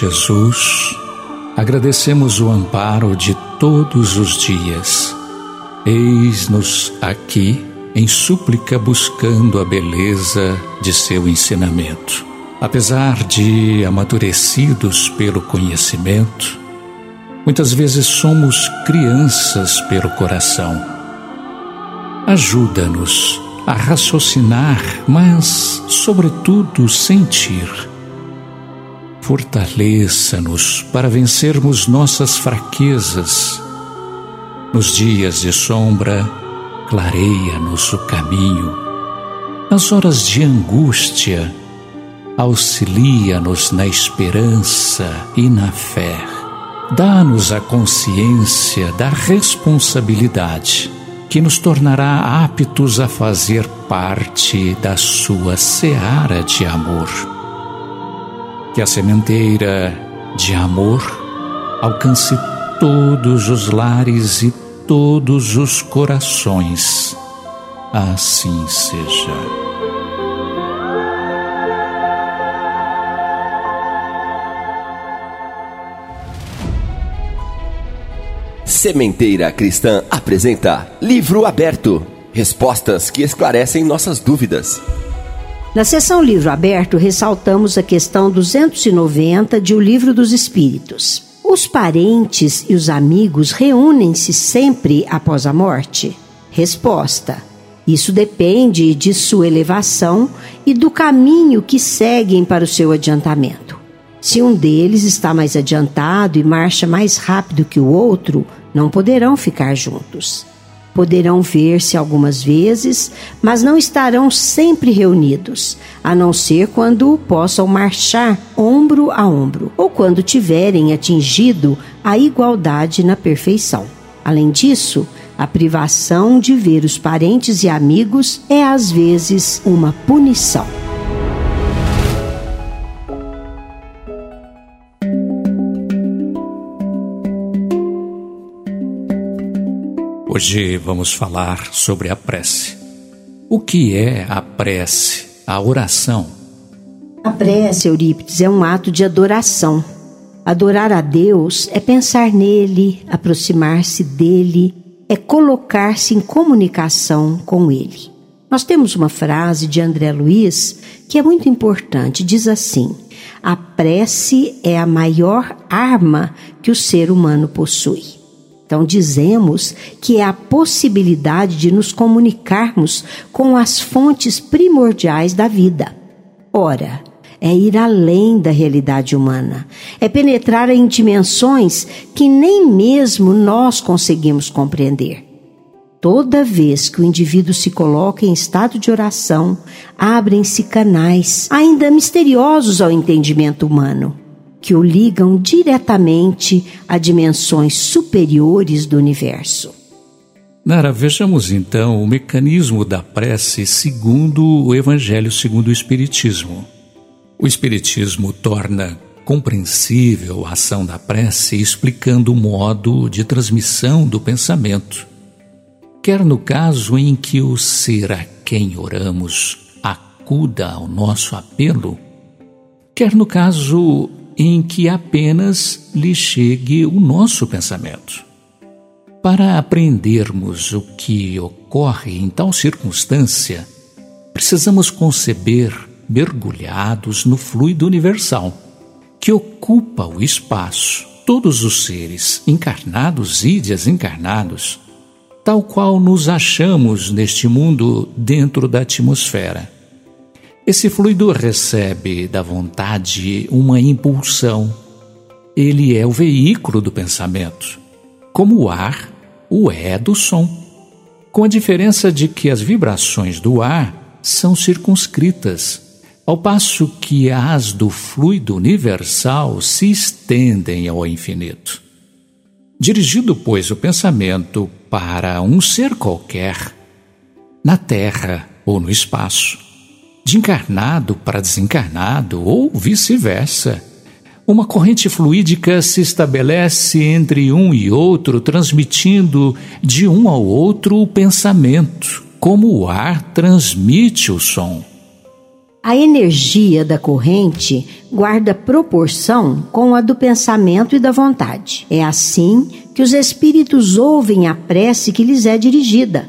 Jesus, agradecemos o amparo de todos os dias. Eis-nos aqui em súplica buscando a beleza de seu ensinamento. Apesar de amadurecidos pelo conhecimento, muitas vezes somos crianças pelo coração. Ajuda-nos a raciocinar, mas, sobretudo, sentir Fortaleça-nos para vencermos nossas fraquezas. Nos dias de sombra, clareia-nos o caminho. Nas horas de angústia, auxilia-nos na esperança e na fé. Dá-nos a consciência da responsabilidade que nos tornará aptos a fazer parte da sua seara de amor que a sementeira de amor alcance todos os lares e todos os corações. Assim seja. Sementeira Cristã apresenta Livro Aberto Respostas que esclarecem nossas dúvidas. Na seção Livro Aberto, ressaltamos a questão 290 de O Livro dos Espíritos. Os parentes e os amigos reúnem-se sempre após a morte? Resposta: Isso depende de sua elevação e do caminho que seguem para o seu adiantamento. Se um deles está mais adiantado e marcha mais rápido que o outro, não poderão ficar juntos. Poderão ver-se algumas vezes, mas não estarão sempre reunidos, a não ser quando possam marchar ombro a ombro ou quando tiverem atingido a igualdade na perfeição. Além disso, a privação de ver os parentes e amigos é às vezes uma punição. Hoje vamos falar sobre a prece. O que é a prece, a oração? A prece, Eurípides, é um ato de adoração. Adorar a Deus é pensar nele, aproximar-se dele, é colocar-se em comunicação com ele. Nós temos uma frase de André Luiz que é muito importante, diz assim: A prece é a maior arma que o ser humano possui. Então, dizemos que é a possibilidade de nos comunicarmos com as fontes primordiais da vida. Ora, é ir além da realidade humana, é penetrar em dimensões que nem mesmo nós conseguimos compreender. Toda vez que o indivíduo se coloca em estado de oração, abrem-se canais, ainda misteriosos ao entendimento humano que o ligam diretamente a dimensões superiores do universo. Nara, vejamos então o mecanismo da prece segundo o Evangelho segundo o Espiritismo. O Espiritismo torna compreensível a ação da prece explicando o modo de transmissão do pensamento. Quer no caso em que o ser a quem oramos acuda ao nosso apelo, quer no caso em que apenas lhe chegue o nosso pensamento. Para aprendermos o que ocorre em tal circunstância, precisamos conceber mergulhados no fluido universal, que ocupa o espaço, todos os seres, encarnados e desencarnados, tal qual nos achamos neste mundo dentro da atmosfera. Esse fluido recebe da vontade uma impulsão. Ele é o veículo do pensamento, como o ar o é do som, com a diferença de que as vibrações do ar são circunscritas, ao passo que as do fluido universal se estendem ao infinito. Dirigido, pois, o pensamento para um ser qualquer, na Terra ou no espaço, de encarnado para desencarnado ou vice-versa, uma corrente fluídica se estabelece entre um e outro, transmitindo de um ao outro o pensamento, como o ar transmite o som. A energia da corrente guarda proporção com a do pensamento e da vontade. É assim que os espíritos ouvem a prece que lhes é dirigida,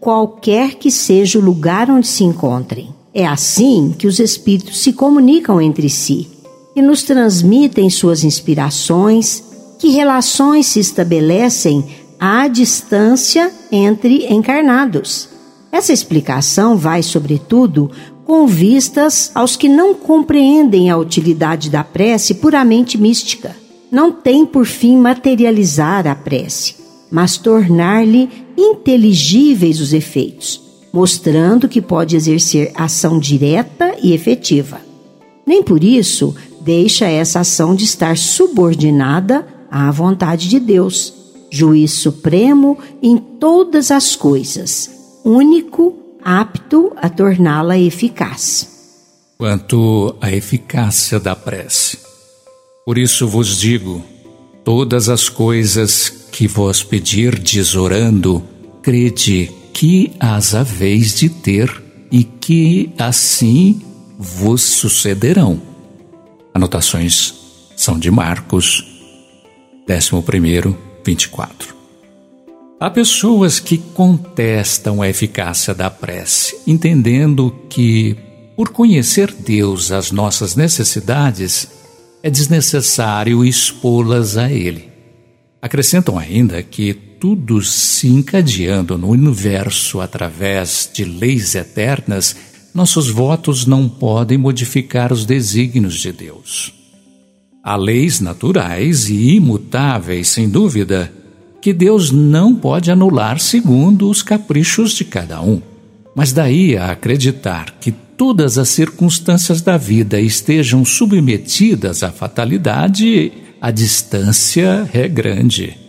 qualquer que seja o lugar onde se encontrem. É assim que os espíritos se comunicam entre si e nos transmitem suas inspirações, que relações se estabelecem à distância entre encarnados. Essa explicação vai, sobretudo, com vistas aos que não compreendem a utilidade da prece puramente mística. Não tem por fim materializar a prece, mas tornar-lhe inteligíveis os efeitos, mostrando que pode exercer ação direta e efetiva. Nem por isso deixa essa ação de estar subordinada à vontade de Deus, juiz supremo em todas as coisas, único apto a torná-la eficaz. Quanto à eficácia da prece, por isso vos digo: todas as coisas que vos pedirdes orando, crede que as haveis de ter e que assim vos sucederão. Anotações são de Marcos, 11, 24. Há pessoas que contestam a eficácia da prece, entendendo que, por conhecer Deus as nossas necessidades, é desnecessário expô-las a Ele. Acrescentam ainda que tudo se encadeando no universo através de leis eternas, nossos votos não podem modificar os desígnios de Deus. Há leis naturais e imutáveis, sem dúvida, que Deus não pode anular segundo os caprichos de cada um. Mas daí a acreditar que todas as circunstâncias da vida estejam submetidas à fatalidade, a distância é grande.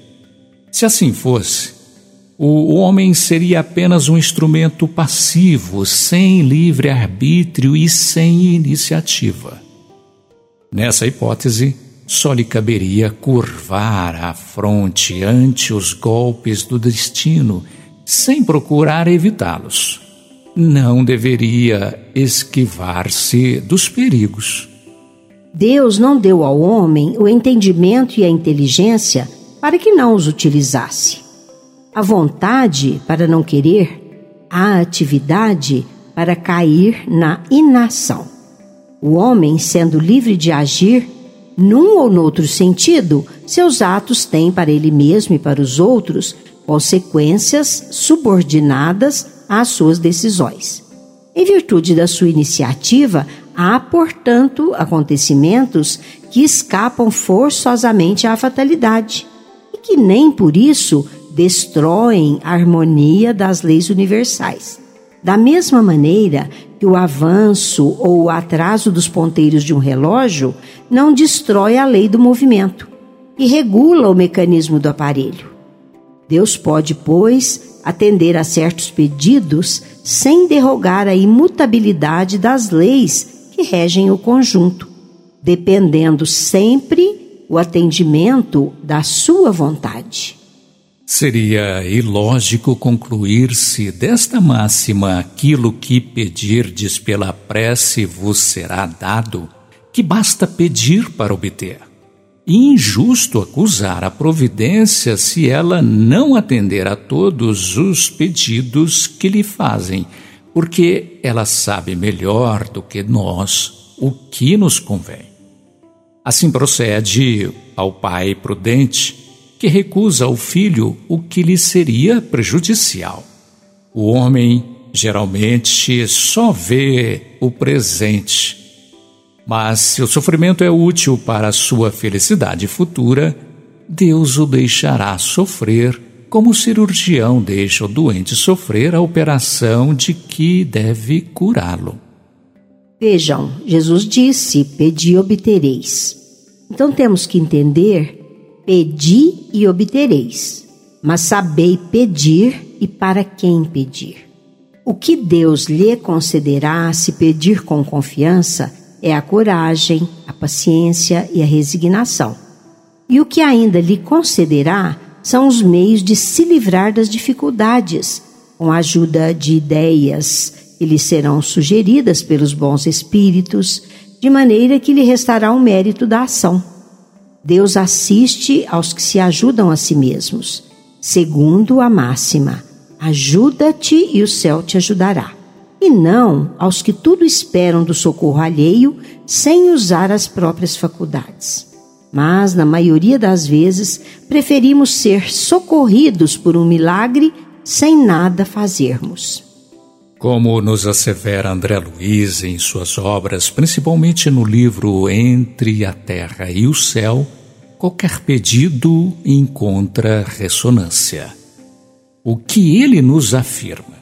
Se assim fosse, o homem seria apenas um instrumento passivo, sem livre arbítrio e sem iniciativa. Nessa hipótese, só lhe caberia curvar a fronte ante os golpes do destino, sem procurar evitá-los. Não deveria esquivar-se dos perigos. Deus não deu ao homem o entendimento e a inteligência para que não os utilizasse. A vontade para não querer, a atividade para cair na inação. O homem, sendo livre de agir, num ou noutro sentido, seus atos têm para ele mesmo e para os outros consequências subordinadas às suas decisões. Em virtude da sua iniciativa, há, portanto, acontecimentos que escapam forçosamente à fatalidade que nem por isso destroem a harmonia das leis universais. Da mesma maneira que o avanço ou o atraso dos ponteiros de um relógio não destrói a lei do movimento e regula o mecanismo do aparelho. Deus pode, pois, atender a certos pedidos sem derrogar a imutabilidade das leis que regem o conjunto, dependendo sempre o atendimento da sua vontade. Seria ilógico concluir-se desta máxima aquilo que pedirdes pela prece vos será dado, que basta pedir para obter. injusto acusar a providência se ela não atender a todos os pedidos que lhe fazem, porque ela sabe melhor do que nós o que nos convém. Assim procede ao pai prudente, que recusa ao filho o que lhe seria prejudicial. O homem geralmente só vê o presente. Mas se o sofrimento é útil para a sua felicidade futura, Deus o deixará sofrer, como o cirurgião deixa o doente sofrer a operação de que deve curá-lo. Vejam, Jesus disse: Pedi obtereis. Então temos que entender: pedi e obtereis, mas sabei pedir e para quem pedir. O que Deus lhe concederá se pedir com confiança é a coragem, a paciência e a resignação. E o que ainda lhe concederá são os meios de se livrar das dificuldades, com a ajuda de ideias que lhe serão sugeridas pelos bons espíritos, de maneira que lhe restará o mérito da ação. Deus assiste aos que se ajudam a si mesmos, segundo a máxima: ajuda-te e o céu te ajudará. E não aos que tudo esperam do socorro alheio sem usar as próprias faculdades. Mas, na maioria das vezes, preferimos ser socorridos por um milagre sem nada fazermos. Como nos assevera André Luiz em suas obras, principalmente no livro Entre a Terra e o Céu, qualquer pedido encontra ressonância. O que ele nos afirma?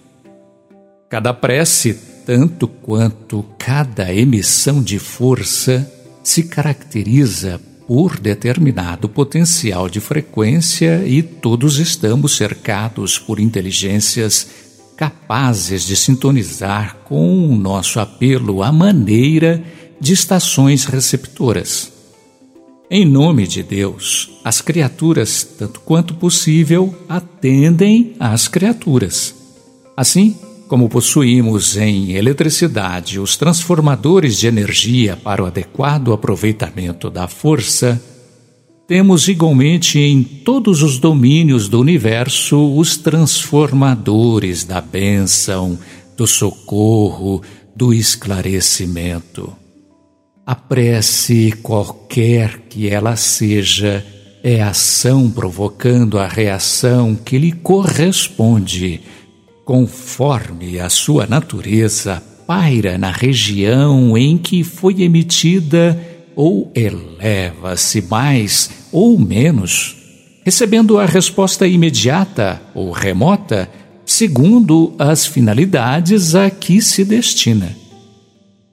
Cada prece, tanto quanto cada emissão de força, se caracteriza por determinado potencial de frequência e todos estamos cercados por inteligências capazes de sintonizar com o nosso apelo à maneira de estações receptoras. Em nome de Deus, as criaturas, tanto quanto possível, atendem às criaturas. Assim, como possuímos em eletricidade os transformadores de energia para o adequado aproveitamento da força, temos igualmente em todos os domínios do universo os transformadores da bênção, do socorro, do esclarecimento. A prece, qualquer que ela seja, é ação provocando a reação que lhe corresponde, conforme a sua natureza paira na região em que foi emitida ou eleva-se mais ou menos, recebendo a resposta imediata ou remota, segundo as finalidades a que se destina.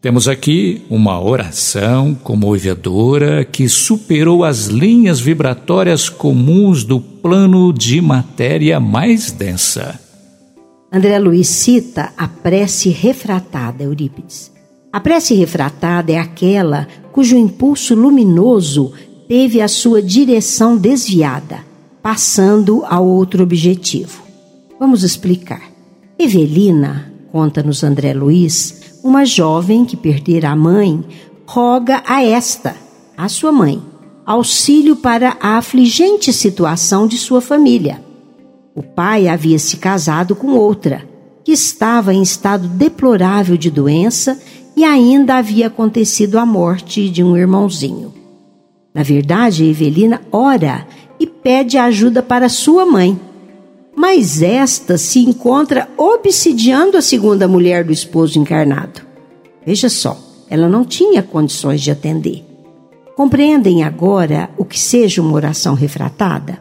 Temos aqui uma oração comovedora que superou as linhas vibratórias comuns do plano de matéria mais densa. André Luiz cita a prece refratada, Eurípides. A prece refratada é aquela cujo impulso luminoso teve a sua direção desviada, passando a outro objetivo. Vamos explicar. Evelina, conta-nos André Luiz, uma jovem que perdera a mãe, roga a esta, a sua mãe, auxílio para a afligente situação de sua família. O pai havia se casado com outra, que estava em estado deplorável de doença e ainda havia acontecido a morte de um irmãozinho. Na verdade, Evelina ora e pede ajuda para sua mãe. Mas esta se encontra obsidiando a segunda mulher do esposo encarnado. Veja só, ela não tinha condições de atender. Compreendem agora o que seja uma oração refratada?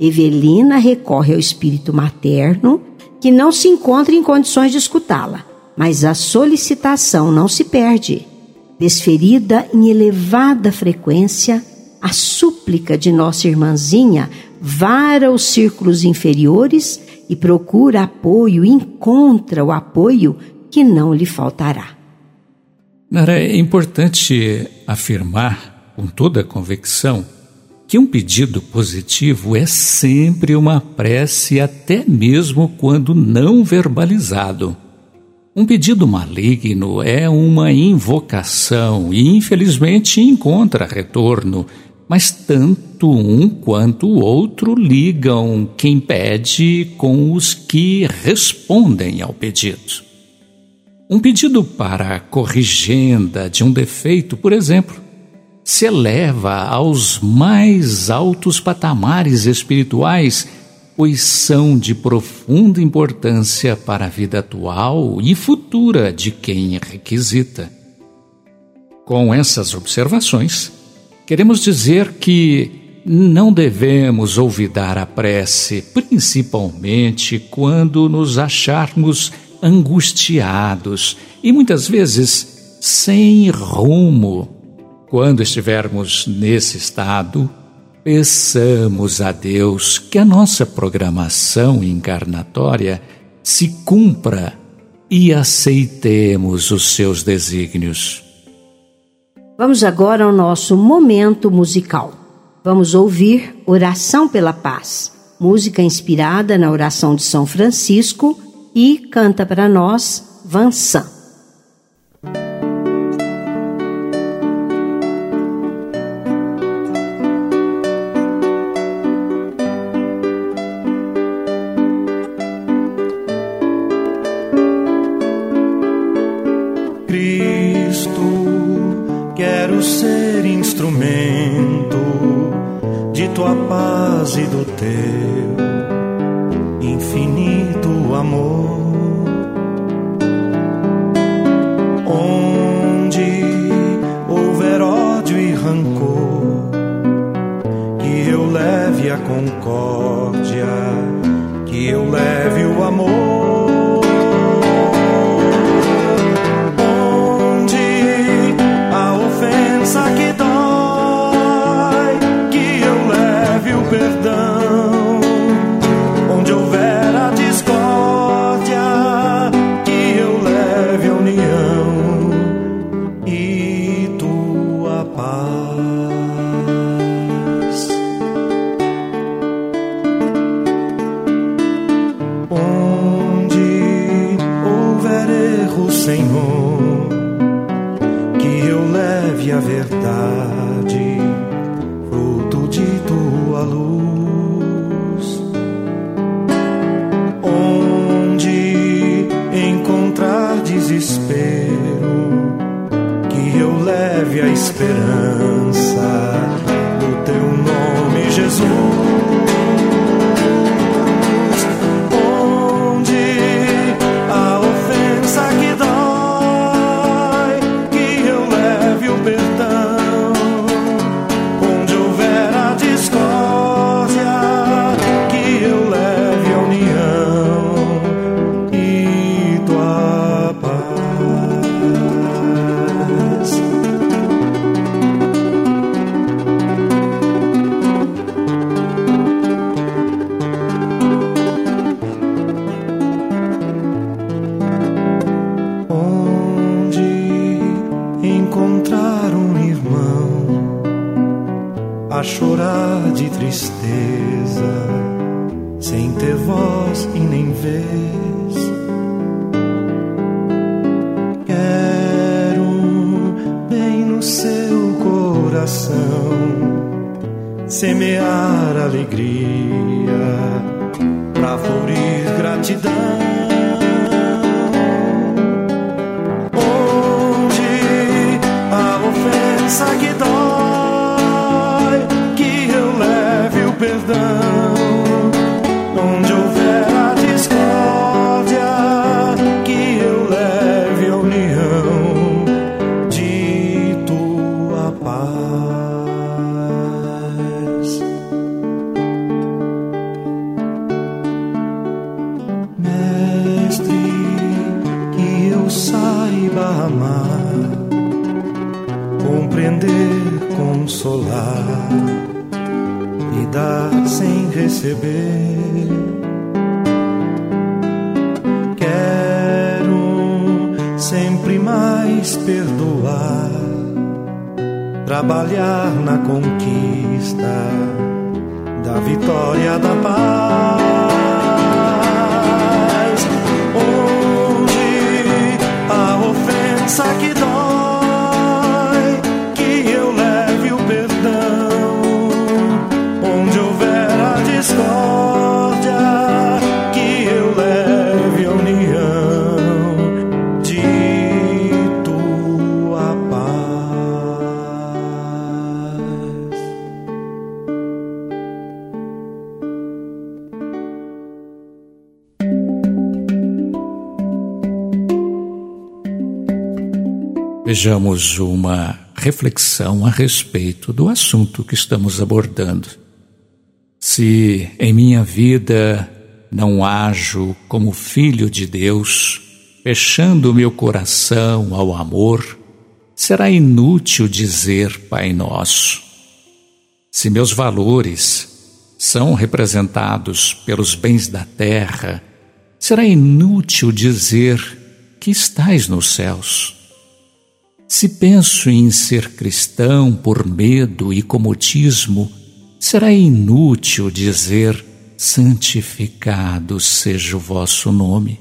Evelina recorre ao espírito materno, que não se encontra em condições de escutá-la mas a solicitação não se perde. Desferida em elevada frequência, a súplica de nossa irmãzinha vara os círculos inferiores e procura apoio encontra o apoio que não lhe faltará. Nara, é importante afirmar com toda a convicção que um pedido positivo é sempre uma prece, até mesmo quando não verbalizado. Um pedido maligno é uma invocação e, infelizmente, encontra retorno, mas tanto um quanto o outro ligam quem pede com os que respondem ao pedido. Um pedido para corrigenda de um defeito, por exemplo, se eleva aos mais altos patamares espirituais, pois são de profunda importância para a vida atual e futura de quem requisita. Com essas observações, queremos dizer que não devemos olvidar a prece, principalmente quando nos acharmos angustiados e muitas vezes sem rumo quando estivermos nesse estado, peçamos a Deus que a nossa programação encarnatória se cumpra e aceitemos os seus desígnios. Vamos agora ao nosso momento musical. Vamos ouvir Oração pela Paz, música inspirada na oração de São Francisco e canta para nós Vansan. Do teu semear alegria. trabalhar na Vejamos uma reflexão a respeito do assunto que estamos abordando. Se em minha vida não ajo como filho de Deus, fechando meu coração ao amor, será inútil dizer Pai Nosso. Se meus valores são representados pelos bens da terra, será inútil dizer que estais nos céus. Se penso em ser cristão por medo e comodismo, será inútil dizer santificado seja o vosso nome.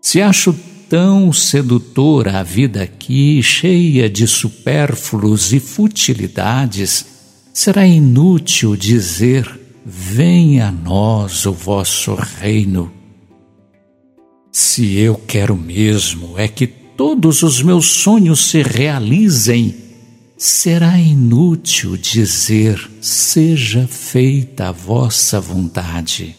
Se acho tão sedutora a vida aqui, cheia de supérfluos e futilidades, será inútil dizer: Venha a nós o vosso reino. Se eu quero mesmo é que todos os meus sonhos se realizem, será inútil dizer: seja feita a vossa vontade.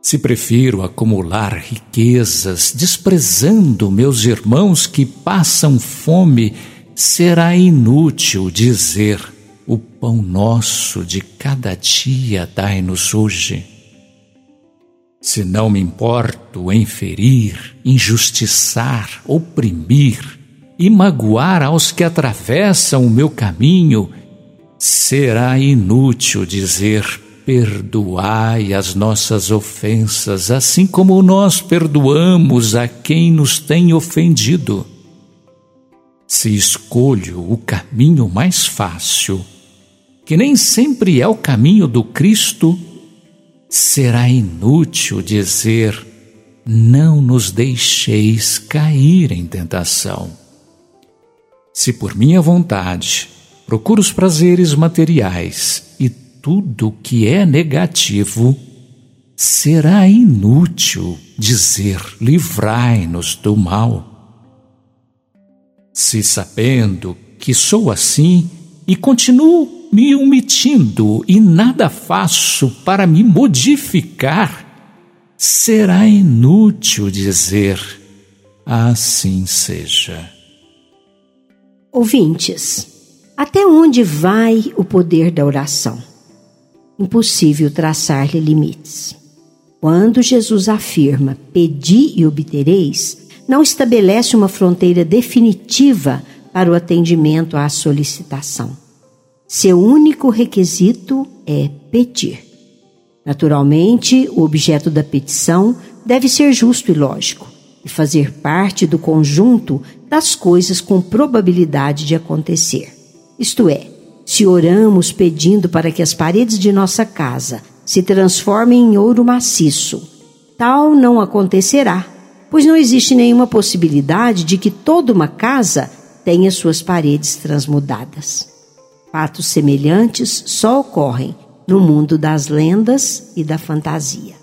Se prefiro acumular riquezas, desprezando meus irmãos que passam fome, será inútil dizer: o pão nosso de cada dia dai-nos hoje. Se não me importo em ferir, injustiçar, oprimir, e magoar aos que atravessam o meu caminho, será inútil dizer: perdoai as nossas ofensas, assim como nós perdoamos a quem nos tem ofendido. Se escolho o caminho mais fácil, que nem sempre é o caminho do Cristo, será inútil dizer: não nos deixeis cair em tentação. Se por minha vontade procuro os prazeres materiais e tudo que é negativo, será inútil dizer: livrai-nos do mal. Se sabendo que sou assim e continuo me omitindo e nada faço para me modificar, será inútil dizer: assim seja. Ouvintes, até onde vai o poder da oração? Impossível traçar-lhe limites. Quando Jesus afirma: Pedi e obtereis, não estabelece uma fronteira definitiva para o atendimento à solicitação. Seu único requisito é pedir. Naturalmente, o objeto da petição deve ser justo e lógico e fazer parte do conjunto das coisas com probabilidade de acontecer. Isto é, se oramos pedindo para que as paredes de nossa casa se transformem em ouro maciço, tal não acontecerá, pois não existe nenhuma possibilidade de que toda uma casa tenha suas paredes transmudadas. Fatos semelhantes só ocorrem no mundo das lendas e da fantasia.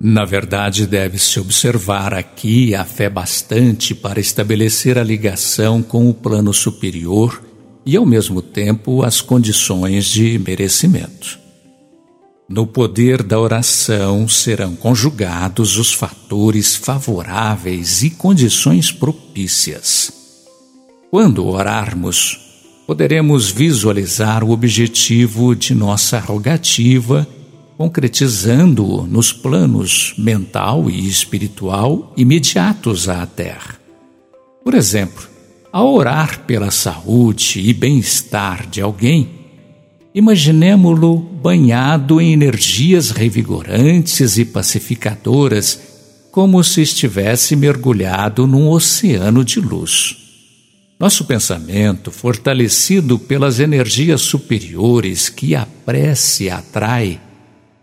Na verdade, deve-se observar aqui a fé bastante para estabelecer a ligação com o plano superior e, ao mesmo tempo, as condições de merecimento. No poder da oração serão conjugados os fatores favoráveis e condições propícias. Quando orarmos, poderemos visualizar o objetivo de nossa rogativa concretizando-o nos planos mental e espiritual imediatos à Terra. Por exemplo, ao orar pela saúde e bem-estar de alguém, imaginemo-lo banhado em energias revigorantes e pacificadoras, como se estivesse mergulhado num oceano de luz. Nosso pensamento, fortalecido pelas energias superiores que a prece atrai,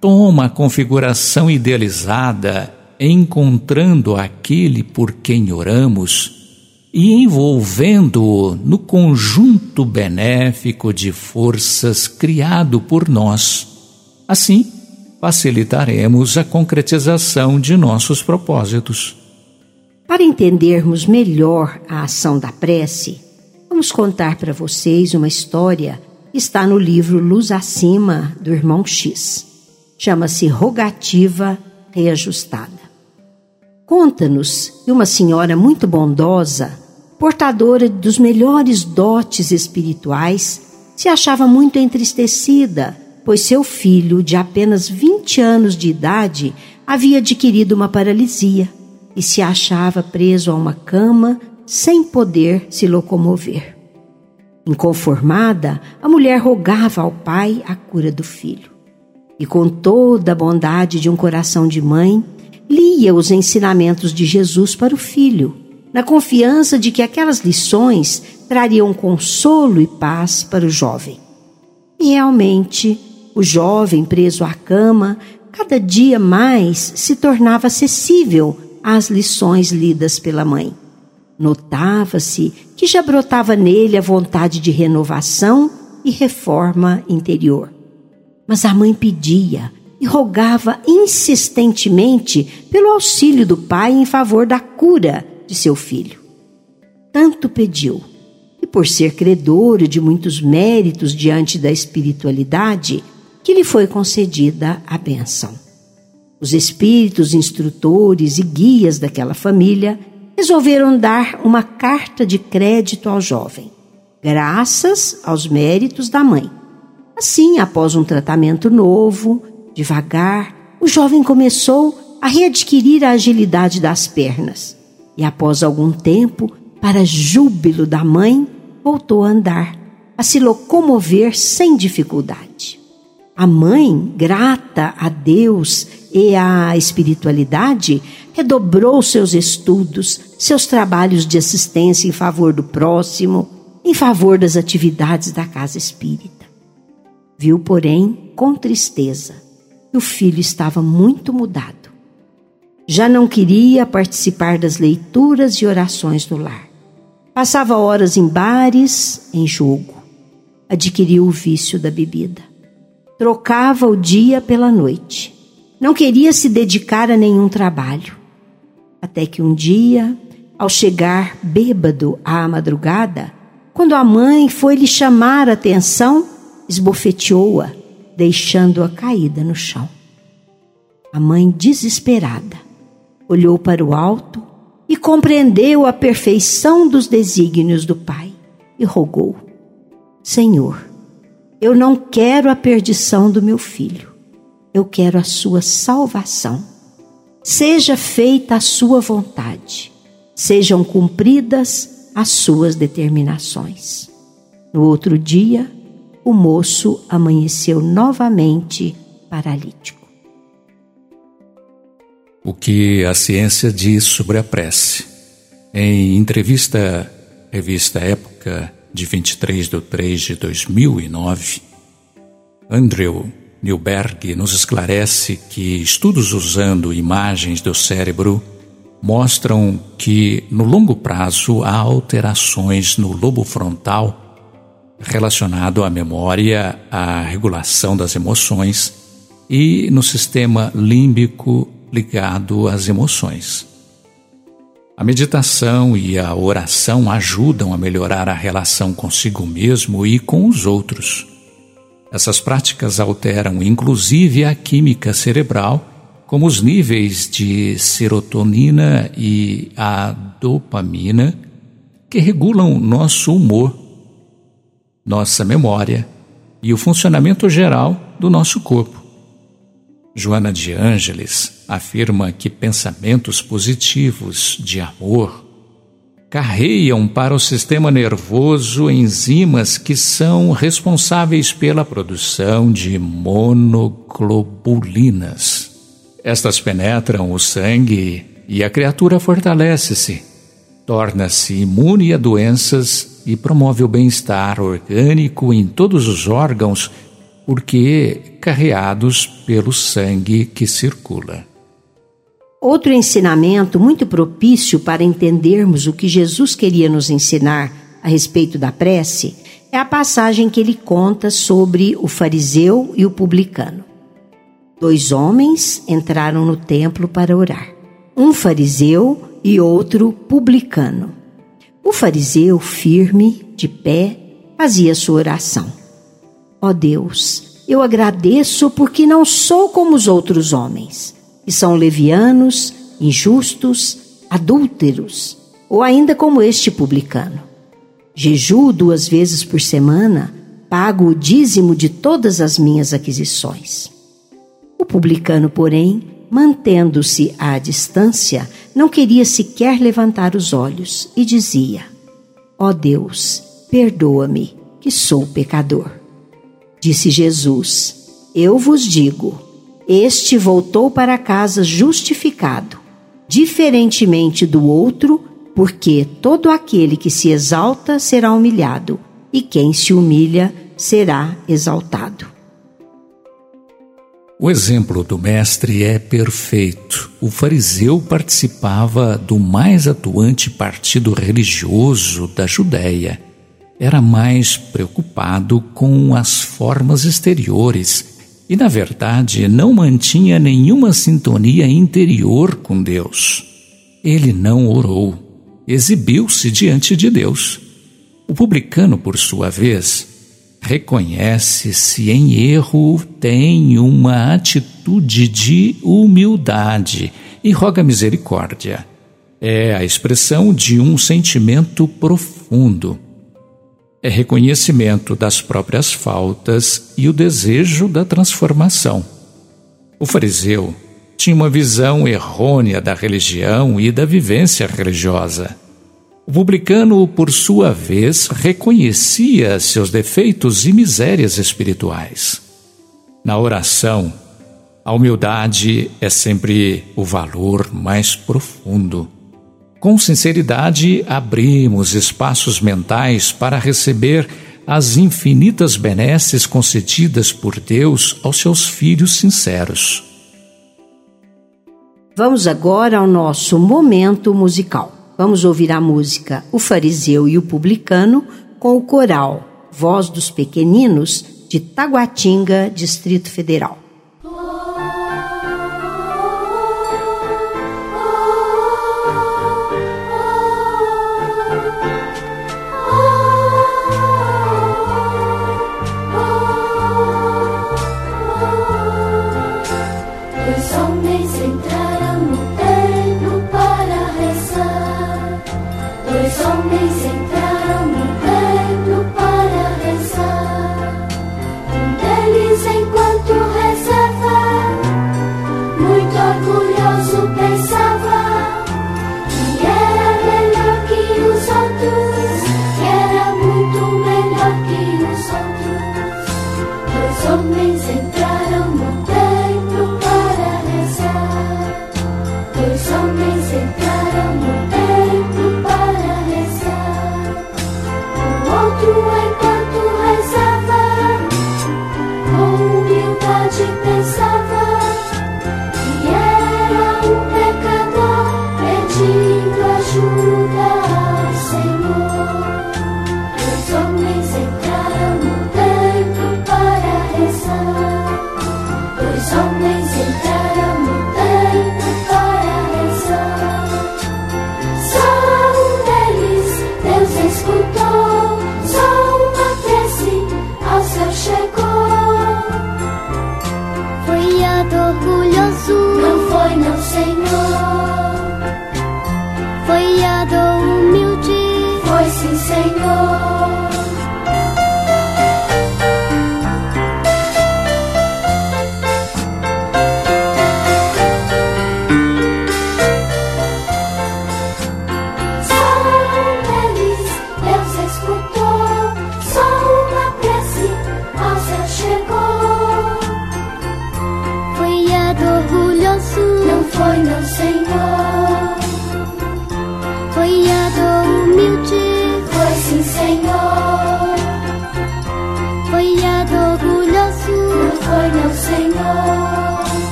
toma a configuração idealizada, encontrando aquele por quem oramos e envolvendo-o no conjunto benéfico de forças criado por nós. Assim, facilitaremos a concretização de nossos propósitos. Para entendermos melhor a ação da prece, vamos contar para vocês uma história que está no livro Luz Acima, do irmão X chama-se rogativa reajustada. Conta-nos que uma senhora muito bondosa portadora dos melhores dotes espirituais, se achava muito entristecida, pois seu filho, de apenas 20 anos de idade, havia adquirido uma paralisia e se achava preso a uma cama sem poder se locomover. Inconformada, a mulher rogava ao pai a cura do filho. E com toda a bondade de um coração de mãe, lia os ensinamentos de Jesus para o filho, na confiança de que aquelas lições trariam consolo e paz para o jovem. E realmente, o jovem preso à cama, cada dia mais se tornava acessível às lições lidas pela mãe. Notava-se que já brotava nele a vontade de renovação e reforma interior. Mas a mãe pedia e rogava insistentemente pelo auxílio do pai em favor da cura de seu filho. Tanto pediu, e por ser credor de muitos méritos diante da espiritualidade, que lhe foi concedida a bênção. Os espíritos instrutores e guias daquela família resolveram dar uma carta de crédito ao jovem, graças aos méritos da mãe. Assim, após um tratamento novo, devagar, o jovem começou a readquirir a agilidade das pernas e, após algum tempo, para júbilo da mãe, voltou a andar, a se locomover sem dificuldade. A mãe, grata a Deus e à espiritualidade, redobrou seus estudos, seus trabalhos de assistência em favor do próximo, em favor das atividades da casa espírita. Viu, porém, com tristeza, que o filho estava muito mudado. Já não queria participar das leituras e orações do lar. Passava horas em bares, em jogo. Adquiriu o vício da bebida. Trocava o dia pela noite. Não queria se dedicar a nenhum trabalho até que um dia, ao chegar bêbado à madrugada, quando a mãe foi lhe chamar a atenção, esbofeteou-a, deixando-a caída no chão. A mãe, desesperada, olhou para o alto e compreendeu a perfeição dos desígnios do Pai e rogou: Senhor, eu não quero a perdição do meu filho, eu quero a sua salvação. Seja feita a sua vontade, sejam cumpridas as suas determinações. No outro dia, o moço amanheceu novamente paralítico. O que a ciência diz sobre a prece? Em entrevista à revista Época, de 23 de 3 de 2009, Andrew Newberg nos esclarece que estudos usando imagens do cérebro mostram que, no longo prazo, há alterações no lobo frontal relacionado à memória, à regulação das emoções e no sistema límbico ligado às emoções. A meditação e a oração ajudam a melhorar a relação consigo mesmo e com os outros. Essas práticas alteram inclusive a química cerebral, como os níveis de serotonina e a dopamina, que regulam nosso humor, nossa memória e o funcionamento geral do nosso corpo. Joana de Ângeles afirma que pensamentos positivos de amor, carreiam para o sistema nervoso enzimas que são responsáveis pela produção de monoglobulinas. Estas penetram o sangue e a criatura fortalece-se, torna-se imune a doenças e promove o bem-estar orgânico em todos os órgãos, porque carreados pelo sangue que circula. Outro ensinamento muito propício para entendermos o que Jesus queria nos ensinar a respeito da prece é a passagem que ele conta sobre o fariseu e o publicano. Dois homens entraram no templo para orar, um fariseu e outro publicano. O fariseu, firme, de pé, fazia sua oração. Ó oh Deus, eu agradeço porque não sou como os outros homens que são levianos, injustos, adúlteros, ou ainda como este publicano. Jejuo duas vezes por semana, pago o dízimo de todas as minhas aquisições. O publicano, porém, mantendo-se à distância, não queria sequer levantar os olhos e dizia: Ó oh Deus, perdoa-me, que sou pecador. Disse Jesus: Eu vos digo, este voltou para casa justificado, diferentemente do outro, porque todo aquele que se exalta será humilhado, e quem se humilha será exaltado. O exemplo do Mestre é perfeito. O fariseu participava do mais atuante partido religioso da Judéia. Era mais preocupado com as formas exteriores e, na verdade, não mantinha nenhuma sintonia interior com Deus. Ele não orou, exibiu-se diante de Deus. O publicano, por sua vez, reconhece-se em erro, tem uma atitude de humildade e roga misericórdia. É a expressão de um sentimento profundo. É reconhecimento das próprias faltas e o desejo da transformação. O fariseu tinha uma visão errônea da religião e da vivência religiosa. O publicano, por sua vez, reconhecia seus defeitos e misérias espirituais. Na oração, a humildade é sempre o valor mais profundo. Com sinceridade, abrimos espaços mentais para receber as infinitas benesses concedidas por Deus aos seus filhos sinceros. Vamos agora ao nosso momento musical. Vamos ouvir a música O Fariseu e o Publicano com o coral Voz dos Pequeninos de Taguatinga, Distrito Federal. foi não, Senhor. Foi a dor humilde, foi sim, Senhor.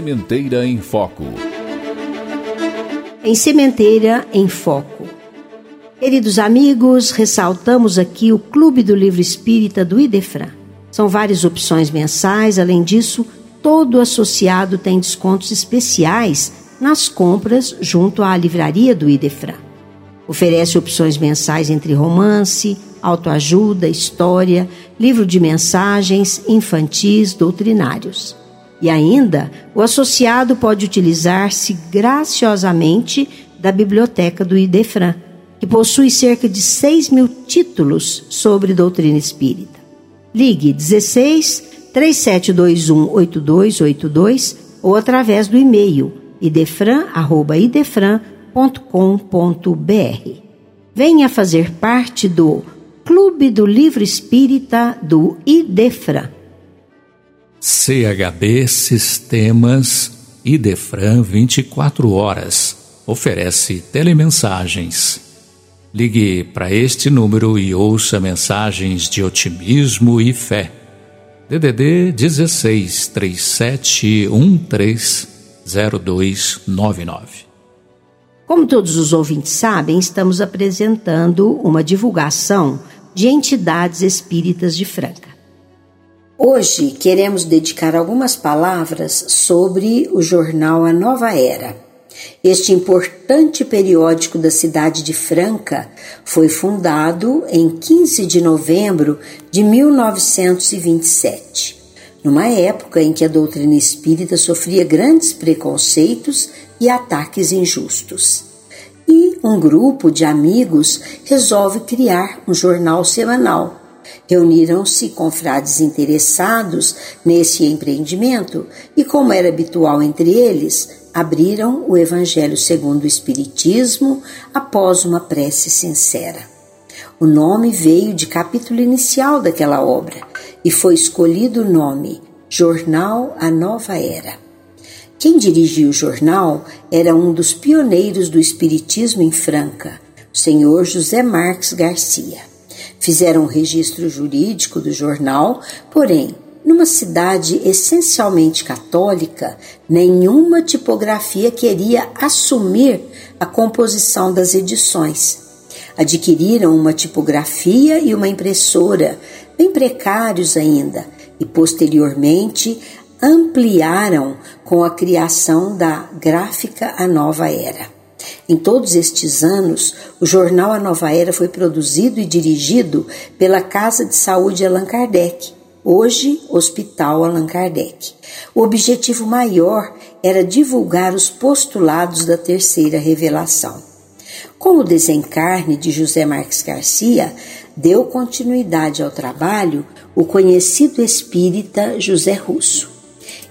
Sementeira em Foco. Em Sementeira em Foco. Queridos amigos, ressaltamos aqui o Clube do Livro Espírita do Idefran. São várias opções mensais, além disso, todo associado tem descontos especiais nas compras junto à livraria do Idefran. Oferece opções mensais entre romance, autoajuda, história, livro de mensagens, infantis, doutrinários. E ainda, o associado pode utilizar-se graciosamente da biblioteca do Idefran, que possui cerca de 6 mil títulos sobre doutrina espírita. Ligue 16 3721 8282 ou através do e-mail idefran.idefran.com.br. Venha fazer parte do Clube do Livro Espírita do Idefran. CHB Sistemas Idefran 24 horas oferece telemensagens. Ligue para este número e ouça mensagens de otimismo e fé. DDD 16 3713 0299. Como todos os ouvintes sabem, estamos apresentando uma divulgação de entidades espíritas de Franca. Hoje queremos dedicar algumas palavras sobre o jornal A Nova Era. Este importante periódico da cidade de Franca foi fundado em 15 de novembro de 1927, numa época em que a doutrina espírita sofria grandes preconceitos e ataques injustos. E um grupo de amigos resolve criar um jornal semanal Reuniram-se confrades interessados nesse empreendimento e, como era habitual entre eles, abriram o Evangelho segundo o Espiritismo após uma prece sincera. O nome veio de capítulo inicial daquela obra e foi escolhido o nome Jornal A Nova Era. Quem dirigia o jornal era um dos pioneiros do Espiritismo em Franca, o senhor José Marques Garcia. Fizeram um registro jurídico do jornal, porém, numa cidade essencialmente católica, nenhuma tipografia queria assumir a composição das edições. Adquiriram uma tipografia e uma impressora, bem precários ainda, e posteriormente ampliaram com a criação da Gráfica A Nova Era. Em todos estes anos, o jornal A Nova Era foi produzido e dirigido pela Casa de Saúde Allan Kardec, hoje Hospital Allan Kardec. O objetivo maior era divulgar os postulados da terceira revelação. Com o desencarne de José Marques Garcia, deu continuidade ao trabalho o conhecido espírita José Russo.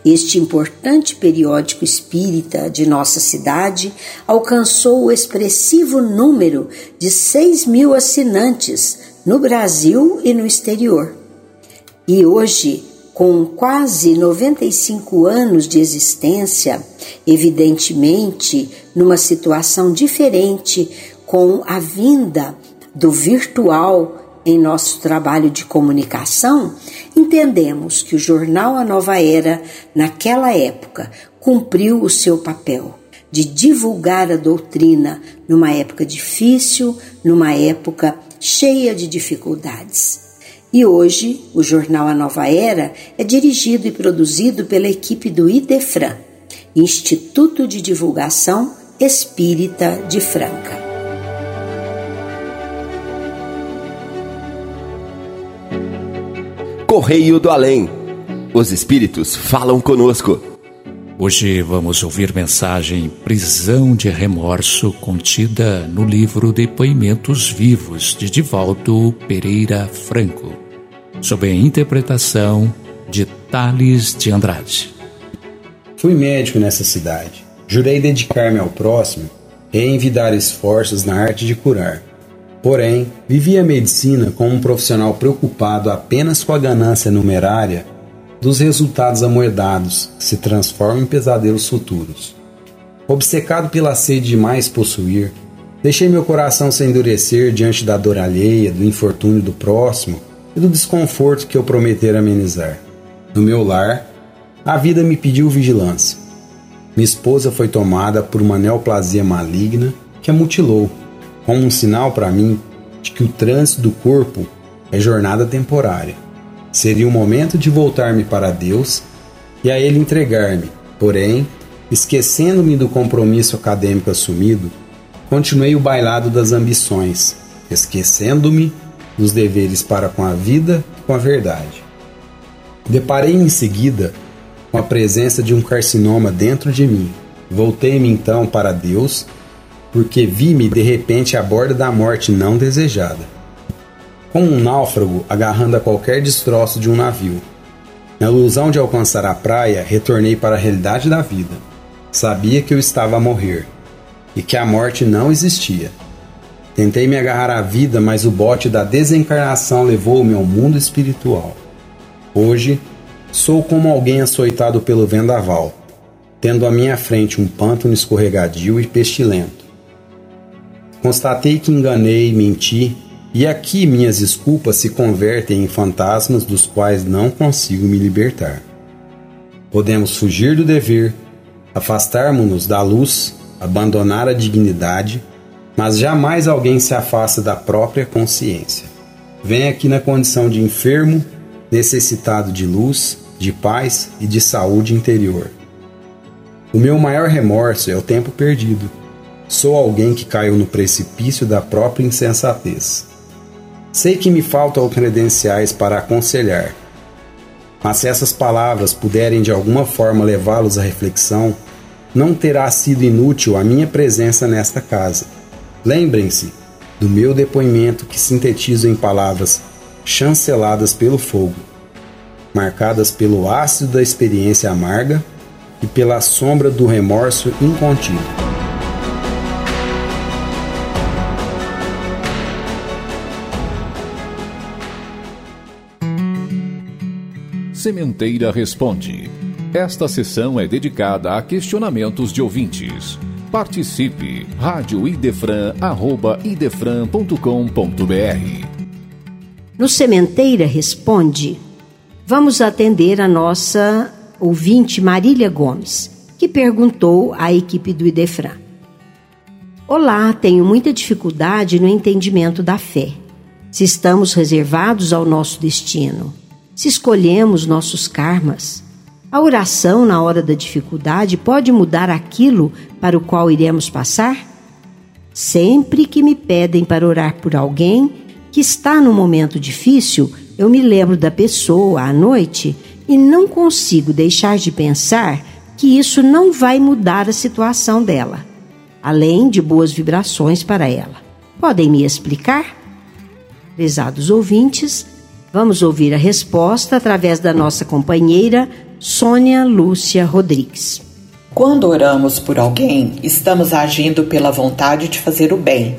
Este importante periódico espírita de nossa cidade alcançou o expressivo número de 6 mil assinantes no Brasil e no exterior. E hoje, com quase 95 anos de existência, evidentemente numa situação diferente com a vinda do virtual em nosso trabalho de comunicação, entendemos que o jornal A Nova Era, naquela época, cumpriu o seu papel de divulgar a doutrina numa época difícil, numa época cheia de dificuldades. E hoje, o jornal A Nova Era é dirigido e produzido pela equipe do IDEFRAN, Instituto de Divulgação Espírita de Franca. Correio do Além. Os espíritos falam conosco. Hoje vamos ouvir mensagem Prisão de Remorso contida no livro Depoimentos Vivos de Divaldo Pereira Franco, sob a interpretação de Tales de Andrade. Fui médico nessa cidade. Jurei dedicar-me ao próximo e envidar esforços na arte de curar. Porém, vivia a medicina como um profissional preocupado apenas com a ganância numerária dos resultados amoedados que se transformam em pesadelos futuros. Obcecado pela sede de mais possuir, deixei meu coração se endurecer diante da dor alheia, do infortúnio do próximo e do desconforto que eu prometera amenizar. No meu lar, a vida me pediu vigilância. Minha esposa foi tomada por uma neoplasia maligna que a mutilou como um sinal para mim de que o trânsito do corpo é jornada temporária. Seria o momento de voltar-me para Deus e a Ele entregar-me, porém, Esquecendo-me do compromisso acadêmico assumido, continuei o bailado das ambições, esquecendo-me dos deveres para com a vida e com a verdade. Deparei em seguida com a presença de um carcinoma dentro de mim. Voltei-me então para Deus, porque vi-me de repente à borda da morte não desejada. Como um náufrago agarrando a qualquer destroço de um navio. Na ilusão de alcançar a praia, retornei para a realidade da vida. Sabia que eu estava a morrer e que a morte não existia. Tentei me agarrar à vida, mas o bote da desencarnação levou-me ao mundo espiritual. Hoje, sou como alguém açoitado pelo vendaval, tendo à minha frente um pântano escorregadio e pestilento. Constatei que enganei, menti, e aqui minhas desculpas se convertem em fantasmas dos quais não consigo me libertar. Podemos fugir do dever, afastarmos-nos da luz, abandonar a dignidade, mas jamais alguém se afasta da própria consciência. Vem aqui na condição de enfermo, necessitado de luz, de paz e de saúde interior. O meu maior remorso é o tempo perdido. Sou alguém que caiu no precipício da própria insensatez. Sei que me faltam credenciais para aconselhar, mas se essas palavras puderem de alguma forma levá-los à reflexão, não terá sido inútil a minha presença nesta casa. Lembrem-se do meu depoimento que sintetizo em palavras chanceladas pelo fogo, marcadas pelo ácido da experiência amarga e pela sombra do remorso incontido. Sementeira Responde. Esta sessão é dedicada a questionamentos de ouvintes. Participe! Rádio Idefran, arroba idefran.com.br No Sementeira Responde, vamos atender a nossa ouvinte Marília Gomes, que perguntou à equipe do Idefran. Olá, tenho muita dificuldade no entendimento da fé. Se estamos reservados ao nosso destino, se escolhemos nossos karmas, a oração na hora da dificuldade pode mudar aquilo para o qual iremos passar? Sempre que me pedem para orar por alguém que está num momento difícil, eu me lembro da pessoa à noite e não consigo deixar de pensar que isso não vai mudar a situação dela, além de boas vibrações para ela. Podem me explicar? Prezados ouvintes, vamos ouvir a resposta através da nossa companheira Sônia Lúcia Rodrigues. Quando oramos por alguém, estamos agindo pela vontade de fazer o bem.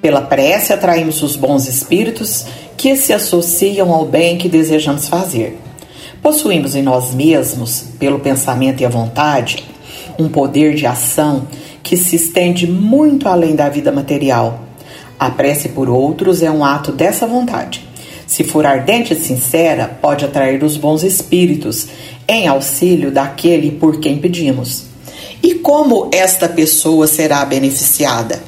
Pela prece, atraímos os bons espíritos que se associam ao bem que desejamos fazer. Possuímos em nós mesmos, pelo pensamento e a vontade, um poder de ação que se estende muito além da vida material. A prece por outros é um ato dessa vontade. Se for ardente e sincera, pode atrair os bons espíritos em auxílio daquele por quem pedimos. E como esta pessoa será beneficiada?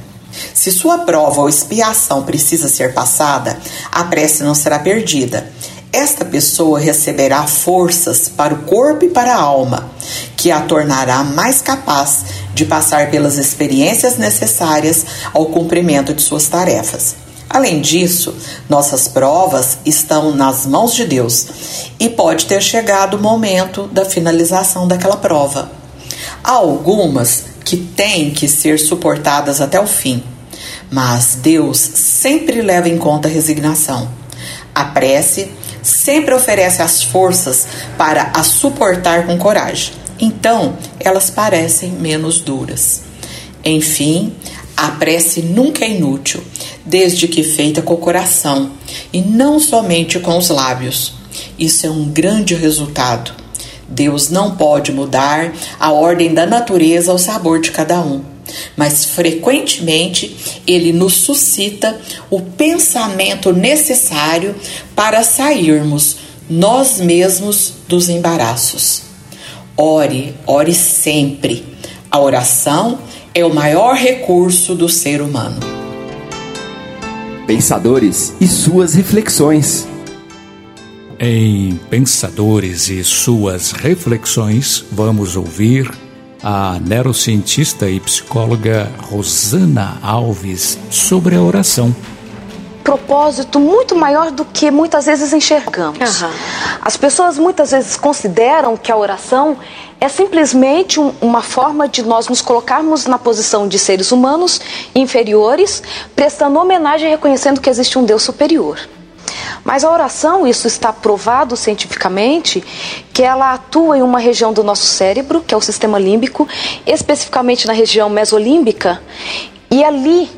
Se sua prova ou expiação precisa ser passada, a prece não será perdida esta pessoa receberá forças para o corpo e para a alma, que a tornará mais capaz de passar pelas experiências necessárias ao cumprimento de suas tarefas. Além disso, nossas provas estão nas mãos de Deus e pode ter chegado o momento da finalização daquela prova. Há algumas que têm que ser suportadas até o fim, mas Deus sempre leva em conta a resignação. A prece sempre oferece as forças para a suportar com coragem. Então, elas parecem menos duras. Enfim, a prece nunca é inútil, desde que feita com o coração e não somente com os lábios. Isso é um grande resultado. Deus não pode mudar a ordem da natureza ao sabor de cada um mas frequentemente ele nos suscita o pensamento necessário para sairmos nós mesmos dos embaraços. Ore, ore sempre. A oração é o maior recurso do ser humano. Pensadores e suas reflexões. Em Pensadores e suas reflexões, vamos ouvir a neurocientista e psicóloga Rosana Alves sobre a oração propósito muito maior do que muitas vezes enxergamos. Uhum. As pessoas muitas vezes consideram que a oração é simplesmente um, uma forma de nós nos colocarmos na posição de seres humanos inferiores, prestando homenagem e reconhecendo que existe um Deus superior. Mas a oração, isso está provado cientificamente, que ela atua em uma região do nosso cérebro, que é o sistema límbico, especificamente na região mesolímbica, e ali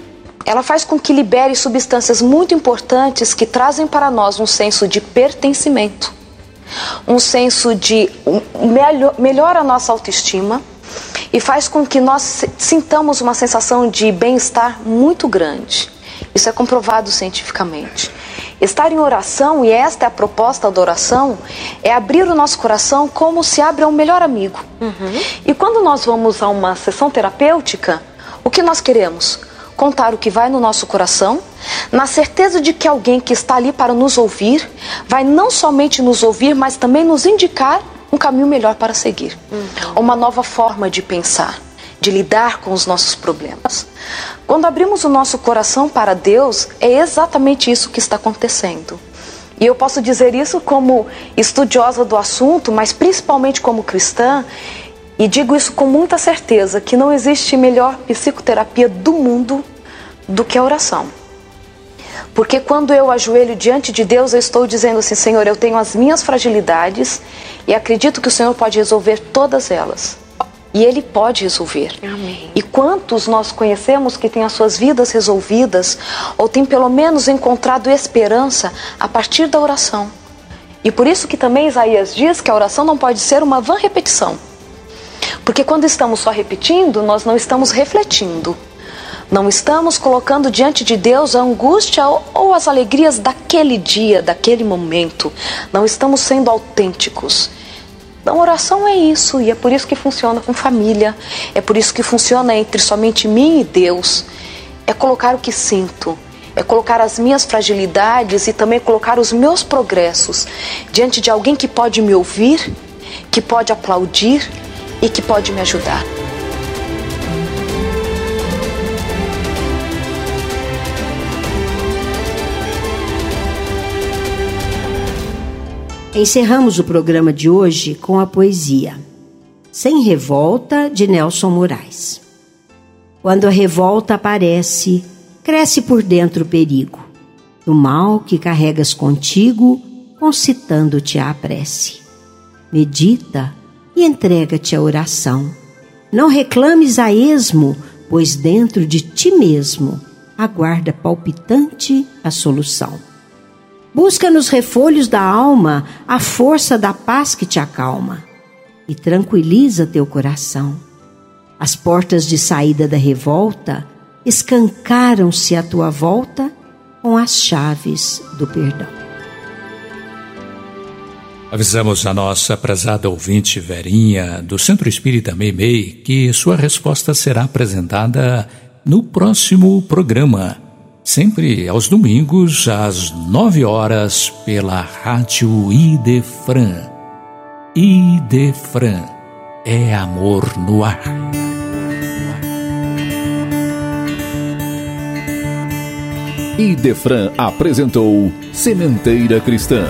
ela faz com que libere substâncias muito importantes que trazem para nós um senso de pertencimento, um senso de melhor, melhora a nossa autoestima e faz com que nós sintamos uma sensação de bem-estar muito grande. Isso é comprovado cientificamente. Estar em oração, e esta é a proposta da oração, é abrir o nosso coração como se abre a um melhor amigo. Uhum. E quando nós vamos a uma sessão terapêutica, o que nós queremos? Contar o que vai no nosso coração, na certeza de que alguém que está ali para nos ouvir vai não somente nos ouvir, mas também nos indicar um caminho melhor para seguir, uhum. uma nova forma de pensar de lidar com os nossos problemas. Quando abrimos o nosso coração para Deus, é exatamente isso que está acontecendo. E eu posso dizer isso como estudiosa do assunto, mas principalmente como cristã, e digo isso com muita certeza: que não existe melhor psicoterapia do mundo do que a oração. Porque quando eu ajoelho diante de Deus, eu estou dizendo assim: Senhor, eu tenho as minhas fragilidades e acredito que o Senhor pode resolver todas elas. E Ele pode resolver. Amém. E quantos nós conhecemos que têm as suas vidas resolvidas ou têm pelo menos encontrado esperança a partir da oração? E por isso que também Isaías diz que a oração não pode ser uma vã repetição. Porque quando estamos só repetindo, nós não estamos refletindo. Não estamos colocando diante de Deus a angústia ou as alegrias daquele dia, daquele momento. Não estamos sendo autênticos. Então, oração é isso, e é por isso que funciona com família, é por isso que funciona entre somente mim e Deus. É colocar o que sinto, é colocar as minhas fragilidades e também colocar os meus progressos diante de alguém que pode me ouvir, que pode aplaudir e que pode me ajudar. Encerramos o programa de hoje com a poesia Sem Revolta de Nelson Moraes. Quando a revolta aparece, cresce por dentro o perigo do mal que carregas contigo, concitando-te à prece. Medita e entrega-te à oração. Não reclames a esmo, pois dentro de ti mesmo aguarda palpitante a solução. Busca nos refolhos da alma a força da paz que te acalma e tranquiliza teu coração. As portas de saída da revolta escancaram-se à tua volta com as chaves do perdão. Avisamos a nossa prezada ouvinte Verinha do Centro Espírita Meimei que sua resposta será apresentada no próximo programa sempre aos domingos, às nove horas, pela Rádio Idefran. Idefran é amor no ar. Idefran apresentou Sementeira Cristã.